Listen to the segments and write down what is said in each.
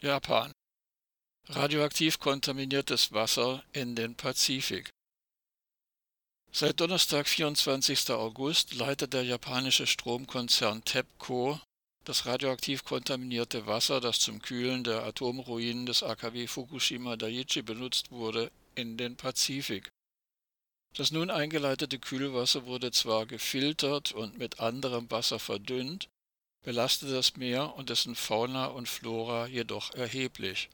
Japan Radioaktiv kontaminiertes Wasser in den Pazifik Seit Donnerstag, 24. August, leitet der japanische Stromkonzern TEPCO das radioaktiv kontaminierte Wasser, das zum Kühlen der Atomruinen des AKW Fukushima Daiichi benutzt wurde, in den Pazifik. Das nun eingeleitete Kühlwasser wurde zwar gefiltert und mit anderem Wasser verdünnt, belastet das Meer und dessen Fauna und Flora jedoch erheblich.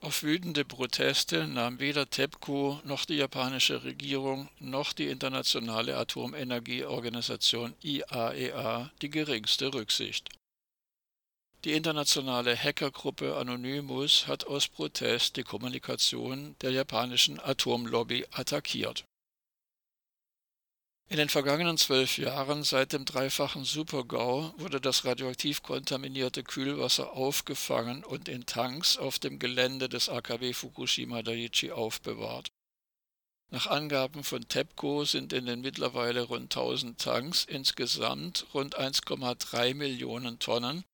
Auf wütende Proteste nahm weder TEPCO noch die japanische Regierung noch die internationale Atomenergieorganisation IAEA e die geringste Rücksicht. Die internationale Hackergruppe Anonymous hat aus Protest die Kommunikation der japanischen Atomlobby attackiert in den vergangenen zwölf Jahren seit dem dreifachen Supergau wurde das radioaktiv kontaminierte Kühlwasser aufgefangen und in Tanks auf dem Gelände des AKW Fukushima Daiichi aufbewahrt. Nach Angaben von TEPCO sind in den mittlerweile rund 1000 Tanks insgesamt rund 1,3 Millionen Tonnen,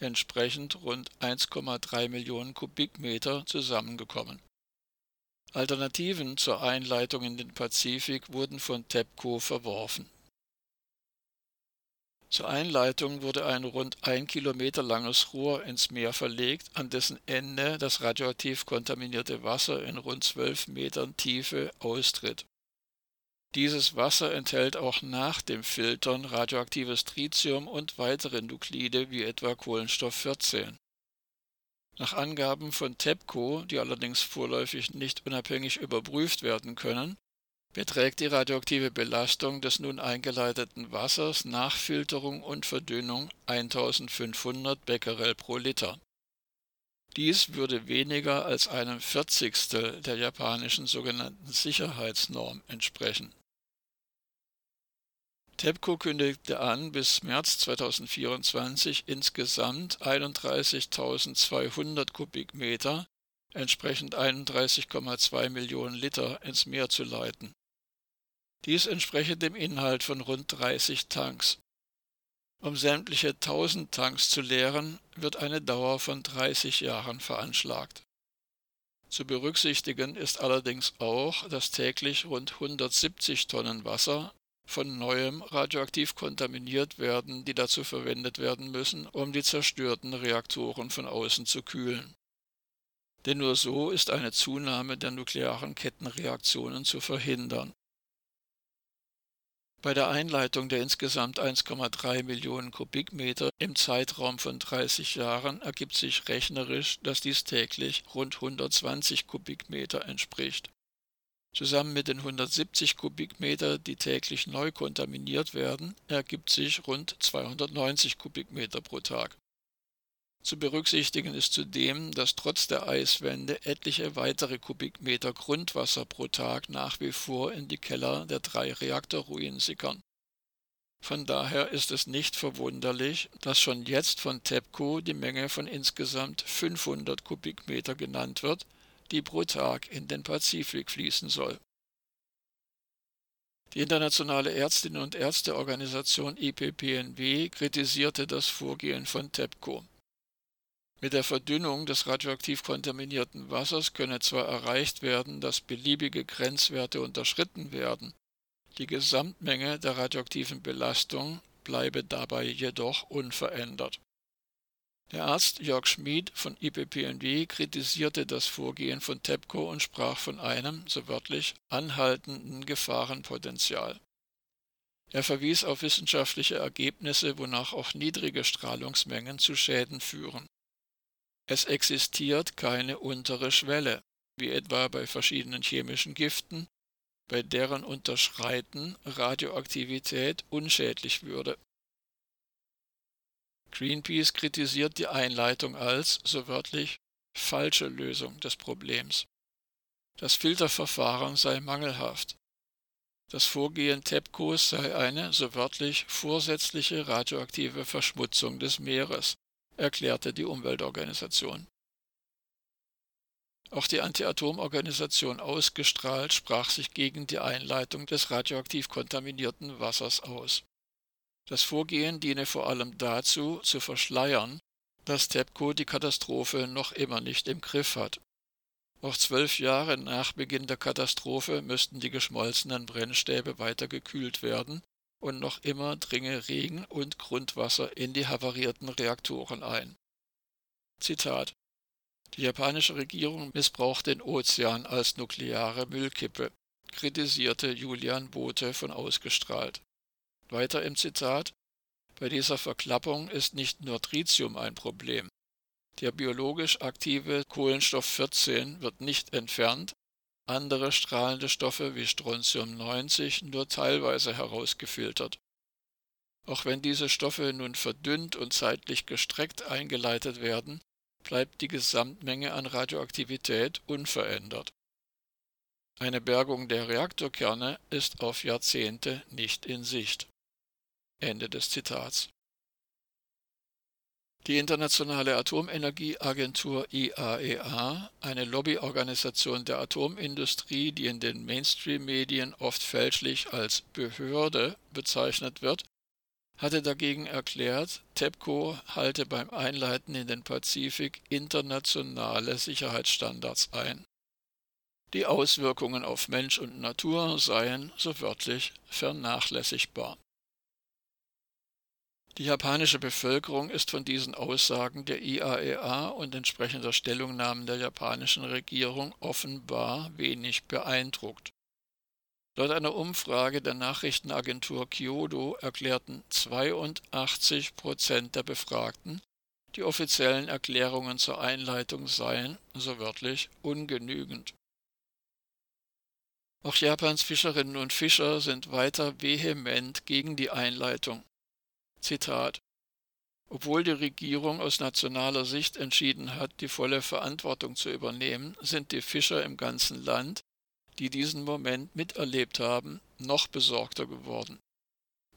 entsprechend rund 1,3 Millionen Kubikmeter zusammengekommen Alternativen zur Einleitung in den Pazifik wurden von TEPCO verworfen. Zur Einleitung wurde ein rund ein Kilometer langes Rohr ins Meer verlegt, an dessen Ende das radioaktiv kontaminierte Wasser in rund zwölf Metern Tiefe austritt. Dieses Wasser enthält auch nach dem Filtern radioaktives Tritium und weitere Nuklide wie etwa Kohlenstoff 14 nach Angaben von TEPCO, die allerdings vorläufig nicht unabhängig überprüft werden können, beträgt die radioaktive Belastung des nun eingeleiteten Wassers nach Filterung und Verdünnung 1500 Becquerel pro Liter. Dies würde weniger als einem Vierzigstel der japanischen sogenannten Sicherheitsnorm entsprechen TEPCO kündigte an, bis März 2024 insgesamt 31.200 Kubikmeter, entsprechend 31,2 Millionen Liter, ins Meer zu leiten. Dies entspreche dem Inhalt von rund 30 Tanks. Um sämtliche 1000 Tanks zu leeren, wird eine Dauer von 30 Jahren veranschlagt. Zu berücksichtigen ist allerdings auch, dass täglich rund 170 Tonnen Wasser von neuem radioaktiv kontaminiert werden, die dazu verwendet werden müssen, um die zerstörten Reaktoren von außen zu kühlen. Denn nur so ist eine Zunahme der nuklearen Kettenreaktionen zu verhindern. Bei der Einleitung der insgesamt 1,3 Millionen Kubikmeter im Zeitraum von 30 Jahren ergibt sich rechnerisch, dass dies täglich rund 120 Kubikmeter entspricht Zusammen mit den 170 Kubikmeter, die täglich neu kontaminiert werden, ergibt sich rund 290 Kubikmeter pro Tag. Zu berücksichtigen ist zudem, dass trotz der Eiswände etliche weitere Kubikmeter Grundwasser pro Tag nach wie vor in die Keller der drei Reaktorruinen sickern. Von daher ist es nicht verwunderlich, dass schon jetzt von TEPCO die Menge von insgesamt 500 Kubikmeter genannt wird, die pro Tag in den Pazifik fließen soll. Die internationale Ärztinnen und Ärzteorganisation IPPNW kritisierte das Vorgehen von TEPCO. Mit der Verdünnung des radioaktiv kontaminierten Wassers könne zwar erreicht werden, dass beliebige Grenzwerte unterschritten werden, die Gesamtmenge der radioaktiven Belastung bleibe dabei jedoch unverändert der Arzt Jörg Schmid von IPPNW kritisierte das Vorgehen von TEPCO und sprach von einem, so wörtlich, anhaltenden Gefahrenpotenzial. Er verwies auf wissenschaftliche Ergebnisse, wonach auch niedrige Strahlungsmengen zu Schäden führen. Es existiert keine untere Schwelle, wie etwa bei verschiedenen chemischen Giften, bei deren Unterschreiten Radioaktivität unschädlich würde Greenpeace kritisiert die Einleitung als, so wörtlich, falsche Lösung des Problems. Das Filterverfahren sei mangelhaft. Das Vorgehen TEPCOs sei eine, so wörtlich, vorsätzliche radioaktive Verschmutzung des Meeres, erklärte die Umweltorganisation. Auch die Anti-Atom-Organisation Ausgestrahlt sprach sich gegen die Einleitung des radioaktiv kontaminierten Wassers aus das Vorgehen diene vor allem dazu, zu verschleiern, dass TEPCO die Katastrophe noch immer nicht im Griff hat. Noch zwölf Jahre nach Beginn der Katastrophe müssten die geschmolzenen Brennstäbe weiter gekühlt werden und noch immer dringe Regen und Grundwasser in die havarierten Reaktoren ein. Zitat Die japanische Regierung missbraucht den Ozean als nukleare Müllkippe, kritisierte Julian Bote von ausgestrahlt. Weiter im Zitat Bei dieser Verklappung ist nicht nur Tritium ein Problem. Der biologisch aktive Kohlenstoff 14 wird nicht entfernt, andere strahlende Stoffe wie Strontium 90 nur teilweise herausgefiltert. Auch wenn diese Stoffe nun verdünnt und zeitlich gestreckt eingeleitet werden, bleibt die Gesamtmenge an Radioaktivität unverändert. Eine Bergung der Reaktorkerne ist auf Jahrzehnte nicht in Sicht. Ende des Zitats. Die Internationale Atomenergieagentur IAEA, e eine Lobbyorganisation der Atomindustrie, die in den Mainstream-Medien oft fälschlich als Behörde bezeichnet wird, hatte dagegen erklärt, TEPCO halte beim Einleiten in den Pazifik internationale Sicherheitsstandards ein. Die Auswirkungen auf Mensch und Natur seien, so wörtlich, vernachlässigbar. Die japanische Bevölkerung ist von diesen Aussagen der IAEA e und entsprechender Stellungnahmen der japanischen Regierung offenbar wenig beeindruckt. Laut einer Umfrage der Nachrichtenagentur Kyodo erklärten 82 Prozent der Befragten, die offiziellen Erklärungen zur Einleitung seien, so wörtlich, ungenügend. Auch Japans Fischerinnen und Fischer sind weiter vehement gegen die Einleitung. Zitat Obwohl die Regierung aus nationaler Sicht entschieden hat, die volle Verantwortung zu übernehmen, sind die Fischer im ganzen Land, die diesen Moment miterlebt haben, noch besorgter geworden.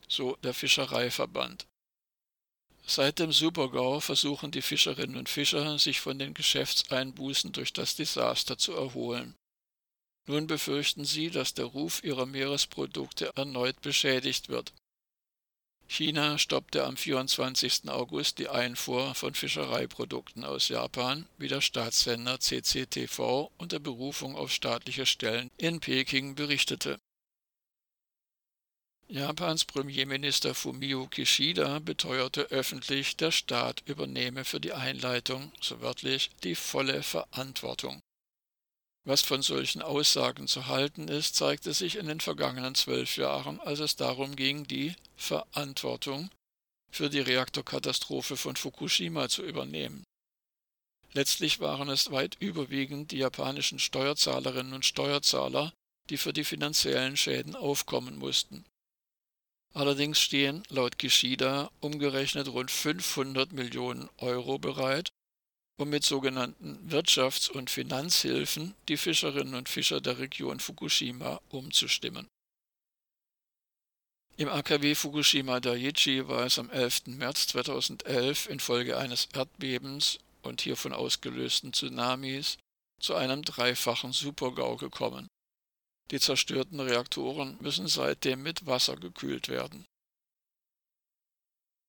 So der Fischereiverband. Seit dem Supergau versuchen die Fischerinnen und Fischer, sich von den Geschäftseinbußen durch das Desaster zu erholen. Nun befürchten sie, dass der Ruf ihrer Meeresprodukte erneut beschädigt wird. China stoppte am 24. August die Einfuhr von Fischereiprodukten aus Japan, wie der Staatssender CCTV unter Berufung auf staatliche Stellen in Peking berichtete. Japans Premierminister Fumio Kishida beteuerte öffentlich, der Staat übernehme für die Einleitung, so wörtlich, die volle Verantwortung. Was von solchen Aussagen zu halten ist, zeigte sich in den vergangenen zwölf Jahren, als es darum ging, die Verantwortung für die Reaktorkatastrophe von Fukushima zu übernehmen. Letztlich waren es weit überwiegend die japanischen Steuerzahlerinnen und Steuerzahler, die für die finanziellen Schäden aufkommen mussten. Allerdings stehen laut Kishida umgerechnet rund 500 Millionen Euro bereit, um mit sogenannten Wirtschafts- und Finanzhilfen die Fischerinnen und Fischer der Region Fukushima umzustimmen. Im AKW Fukushima Daiichi war es am 11. März 2011 infolge eines Erdbebens und hiervon ausgelösten Tsunamis zu einem dreifachen Supergau gekommen. Die zerstörten Reaktoren müssen seitdem mit Wasser gekühlt werden